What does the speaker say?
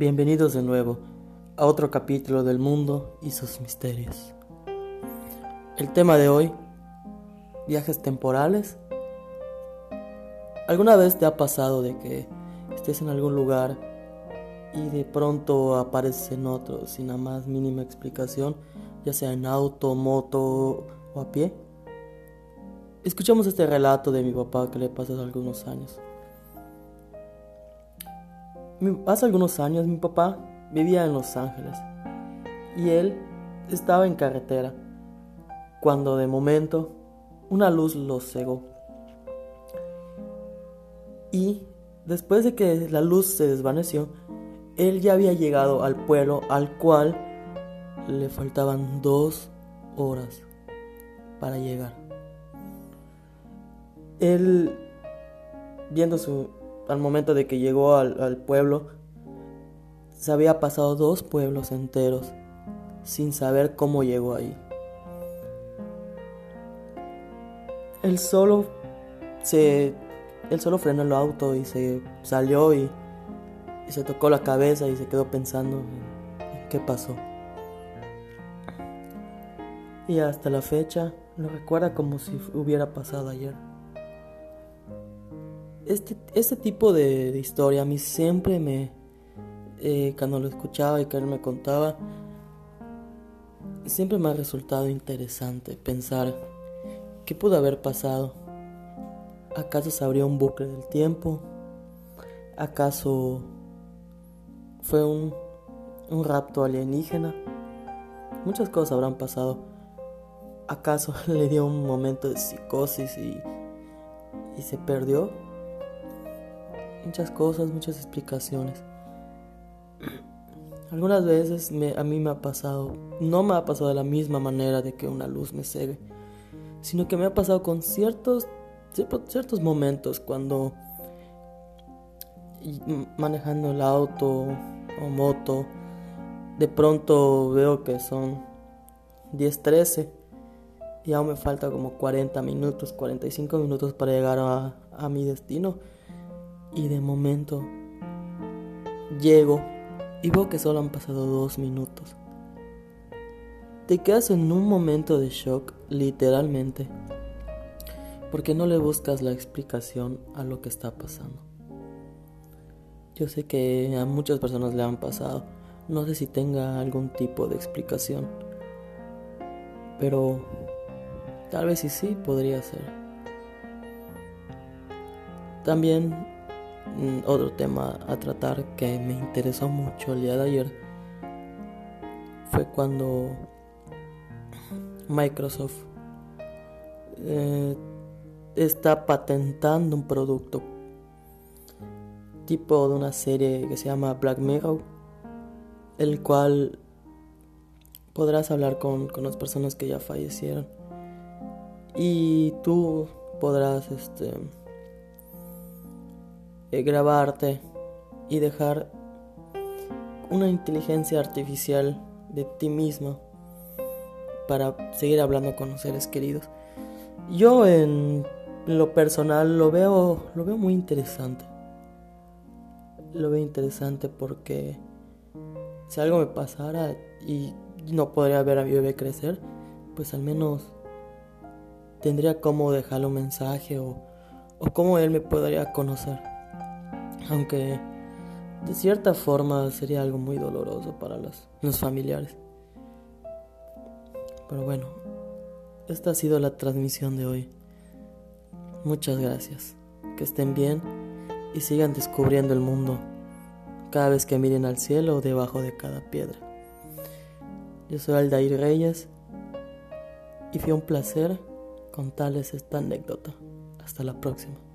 Bienvenidos de nuevo a otro capítulo del mundo y sus misterios. El tema de hoy, viajes temporales. ¿Alguna vez te ha pasado de que estés en algún lugar y de pronto apareces en otro sin la más mínima explicación, ya sea en auto, moto o a pie? Escuchamos este relato de mi papá que le pasó hace algunos años. Hace algunos años mi papá vivía en Los Ángeles y él estaba en carretera cuando de momento una luz lo cegó. Y después de que la luz se desvaneció, él ya había llegado al pueblo al cual le faltaban dos horas para llegar. Él, viendo su, al momento de que llegó al, pueblo, se había pasado dos pueblos enteros sin saber cómo llegó ahí. Él solo se él solo frenó el auto y se salió y, y se tocó la cabeza y se quedó pensando en qué pasó. Y hasta la fecha lo recuerda como si hubiera pasado ayer. Este, este tipo de, historia a mí siempre me, eh, cuando lo escuchaba y que él me contaba, siempre me ha resultado interesante pensar qué pudo haber pasado. ¿Acaso se abrió un bucle del tiempo? ¿Acaso fue un, un rapto alienígena? Muchas cosas habrán pasado. ¿Acaso le dio un momento de psicosis y, y se perdió? Muchas cosas, muchas explicaciones. Algunas veces a mí me ha pasado, no me ha pasado de la misma manera de que una luz me cegue, sino que me ha pasado con ciertos, ciertos momentos cuando manejando el auto o moto, de pronto veo que son 10, 13 y aún me falta como 40 minutos, 45 minutos para llegar a mi destino y de momento llego y veo que solo han pasado dos minutos. Te quedas en un momento de shock, literalmente, porque no le buscas la explicación a lo que está pasando. Yo sé que a muchas personas le han pasado, no sé si tenga algún tipo de explicación, pero tal vez sí, sí podría ser. También otro tema a tratar que me interesó mucho el día de ayer fue cuando Microsoft eh, está patentando un producto tipo de una serie que se llama Black Mirror, el cual podrás hablar con, con las personas que ya fallecieron. Y tú podrás este eh, grabarte y dejar una inteligencia artificial de ti mismo para seguir hablando con los seres queridos. Yo en lo personal lo veo lo veo muy interesante. Lo veo interesante porque si algo me pasara y no podría ver a mi bebé crecer, pues al menos tendría como dejarle un mensaje o, o cómo él me podría conocer aunque de cierta forma sería algo muy doloroso para los, los familiares. Pero bueno, esta ha sido la transmisión de hoy. Muchas gracias. Que estén bien y sigan descubriendo el mundo cada vez que miren al cielo o debajo de cada piedra. Yo soy Aldair Reyes y fue un placer contarles esta anécdota. Hasta la próxima.